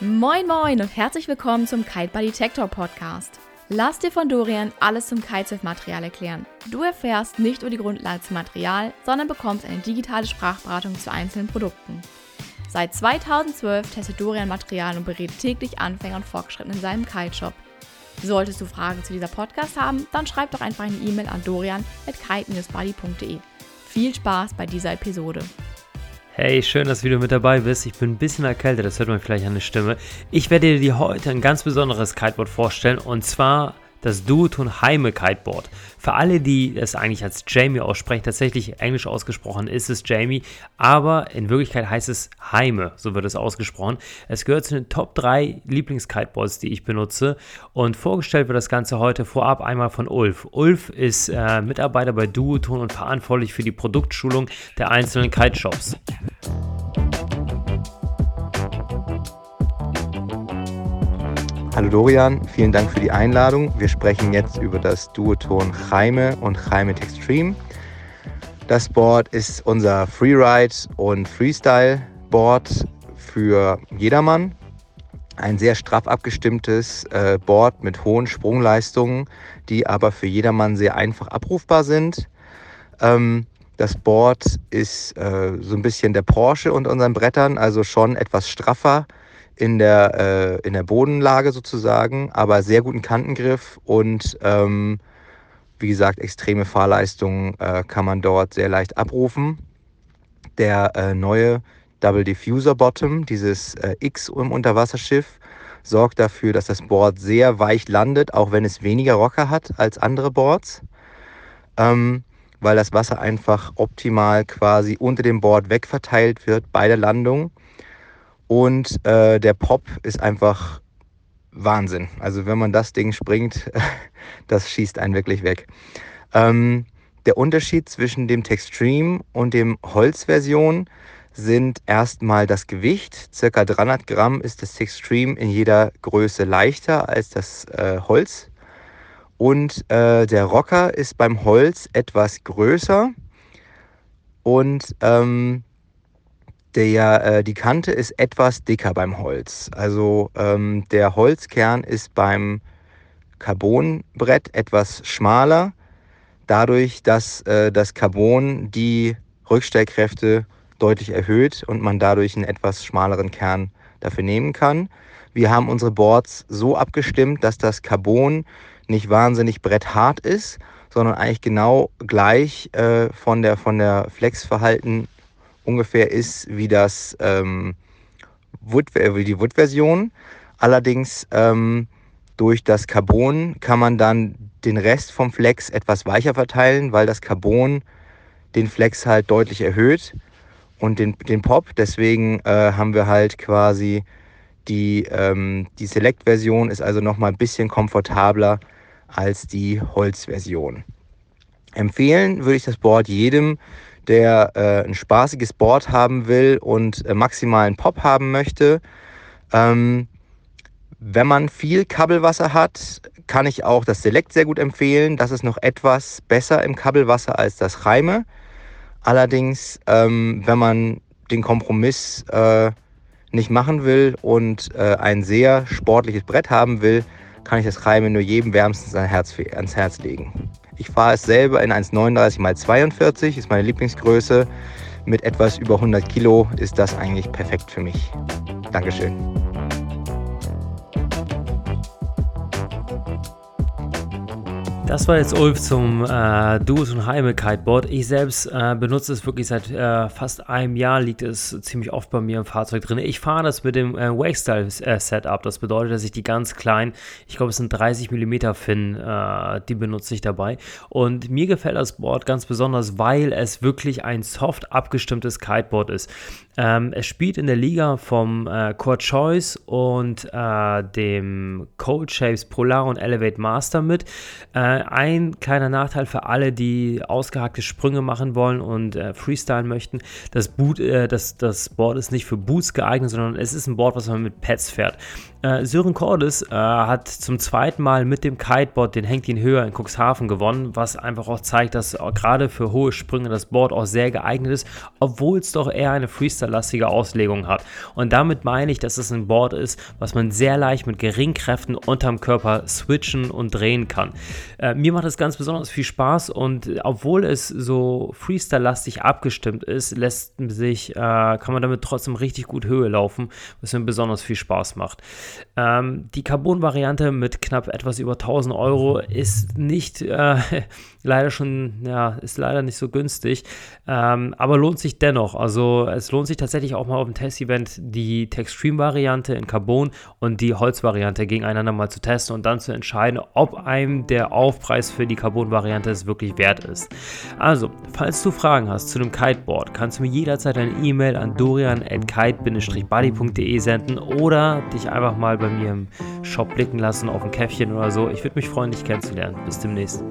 Moin Moin und herzlich willkommen zum Kite Buddy Detector Podcast. Lass dir von Dorian alles zum Kitesurf-Material erklären. Du erfährst nicht nur die Grundlage zum Material, sondern bekommst eine digitale Sprachberatung zu einzelnen Produkten. Seit 2012 testet Dorian Material und berät täglich Anfänger und Fortgeschrittene in seinem Kite-Shop. Solltest du Fragen zu dieser Podcast haben, dann schreib doch einfach eine E-Mail an dorian.kite-buddy.de. Viel Spaß bei dieser Episode. Hey, schön, dass du wieder mit dabei bist. Ich bin ein bisschen erkältet, das hört man vielleicht an der Stimme. Ich werde dir heute ein ganz besonderes Kiteboard vorstellen und zwar das Duoton Heime Kiteboard. Für alle, die es eigentlich als Jamie aussprechen, tatsächlich englisch ausgesprochen ist es Jamie, aber in Wirklichkeit heißt es Heime, so wird es ausgesprochen. Es gehört zu den Top 3 Lieblings-Kiteboards, die ich benutze und vorgestellt wird das Ganze heute vorab einmal von Ulf. Ulf ist äh, Mitarbeiter bei Duoton und verantwortlich für die Produktschulung der einzelnen Kite-Shops. Hallo Dorian, vielen Dank für die Einladung. Wir sprechen jetzt über das Duoton Jaime und Jaime Extreme. Das Board ist unser Freeride und Freestyle Board für jedermann. Ein sehr straff abgestimmtes äh, Board mit hohen Sprungleistungen, die aber für jedermann sehr einfach abrufbar sind. Ähm, das Board ist äh, so ein bisschen der Porsche unter unseren Brettern, also schon etwas straffer in der, äh, in der Bodenlage sozusagen, aber sehr guten Kantengriff und ähm, wie gesagt, extreme Fahrleistung äh, kann man dort sehr leicht abrufen. Der äh, neue Double Diffuser Bottom, dieses äh, X im Unterwasserschiff, sorgt dafür, dass das Board sehr weich landet, auch wenn es weniger Rocker hat als andere Boards, ähm, weil das Wasser einfach optimal quasi unter dem Board wegverteilt wird bei der Landung und äh, der Pop ist einfach Wahnsinn. Also wenn man das Ding springt, das schießt einen wirklich weg. Ähm, der Unterschied zwischen dem Textream und dem Holzversion sind erstmal das Gewicht. Circa 300 Gramm ist das Textream in jeder Größe leichter als das äh, Holz. Und äh, der Rocker ist beim Holz etwas größer und ähm, der, äh, die Kante ist etwas dicker beim Holz. Also ähm, der Holzkern ist beim Carbonbrett etwas schmaler, dadurch, dass äh, das Carbon die Rückstellkräfte deutlich erhöht und man dadurch einen etwas schmaleren Kern dafür nehmen kann. Wir haben unsere Boards so abgestimmt, dass das Carbon nicht wahnsinnig bretthart ist, sondern eigentlich genau gleich äh, von der, von der Flexverhalten ungefähr ist wie das ähm, Wood, äh, wie die Wood-Version. Allerdings ähm, durch das Carbon kann man dann den Rest vom Flex etwas weicher verteilen, weil das Carbon den Flex halt deutlich erhöht und den, den Pop. Deswegen äh, haben wir halt quasi die, ähm, die Select-Version ist also nochmal ein bisschen komfortabler als die Holz-Version. Empfehlen würde ich das Board jedem, der äh, ein spaßiges Board haben will und äh, maximalen Pop haben möchte. Ähm, wenn man viel Kabelwasser hat, kann ich auch das Select sehr gut empfehlen. Das ist noch etwas besser im Kabelwasser als das Reime. Allerdings, ähm, wenn man den Kompromiss äh, nicht machen will und äh, ein sehr sportliches Brett haben will, kann ich das Reime nur jedem wärmstens ans Herz, legen. Ich fahre es selber in 1,39 x 42, ist meine Lieblingsgröße. Mit etwas über 100 Kilo ist das eigentlich perfekt für mich. Dankeschön. Das war jetzt Ulf zum äh, Duos und Heime Kiteboard. Ich selbst äh, benutze es wirklich seit äh, fast einem Jahr, liegt es ziemlich oft bei mir im Fahrzeug drin. Ich fahre das mit dem äh, Wakestyle Setup. Das bedeutet, dass ich die ganz kleinen, ich glaube es sind 30 mm Fin, äh, die benutze ich dabei. Und mir gefällt das Board ganz besonders, weil es wirklich ein soft abgestimmtes Kiteboard ist. Ähm, es spielt in der Liga vom äh, Core Choice und äh, dem Cold Shapes Polar und Elevate Master mit. Äh, ein kleiner Nachteil für alle, die ausgehackte Sprünge machen wollen und äh, Freestyle möchten. Das, Boot, äh, das, das Board ist nicht für Boots geeignet, sondern es ist ein Board, was man mit Pads fährt. Äh, Sören Cordes äh, hat zum zweiten Mal mit dem Kiteboard den Hängt ihn höher in Cuxhaven gewonnen, was einfach auch zeigt, dass gerade für hohe Sprünge das Board auch sehr geeignet ist, obwohl es doch eher eine Freestyle Freestyle-lastige Auslegung hat. Und damit meine ich, dass es ein Board ist, was man sehr leicht mit geringen Kräften unterm Körper switchen und drehen kann. Äh, mir macht es ganz besonders viel Spaß und obwohl es so Freestyle-lastig abgestimmt ist, lässt sich, äh, kann man damit trotzdem richtig gut Höhe laufen, was mir besonders viel Spaß macht. Ähm, die Carbon-Variante mit knapp etwas über 1000 Euro ist nicht äh, leider schon, ja, ist leider nicht so günstig, ähm, aber lohnt sich dennoch. Also es lohnt sich tatsächlich auch mal auf dem Test-Event die Textream-Variante in Carbon und die Holz-Variante gegeneinander mal zu testen und dann zu entscheiden, ob einem der Aufpreis für die Carbon-Variante es wirklich wert ist. Also, falls du Fragen hast zu dem Kiteboard, kannst du mir jederzeit eine E-Mail an dorian.kite-buddy.de senden oder dich einfach mal bei mir im Shop blicken lassen auf ein Käffchen oder so. Ich würde mich freuen, dich kennenzulernen. Bis demnächst.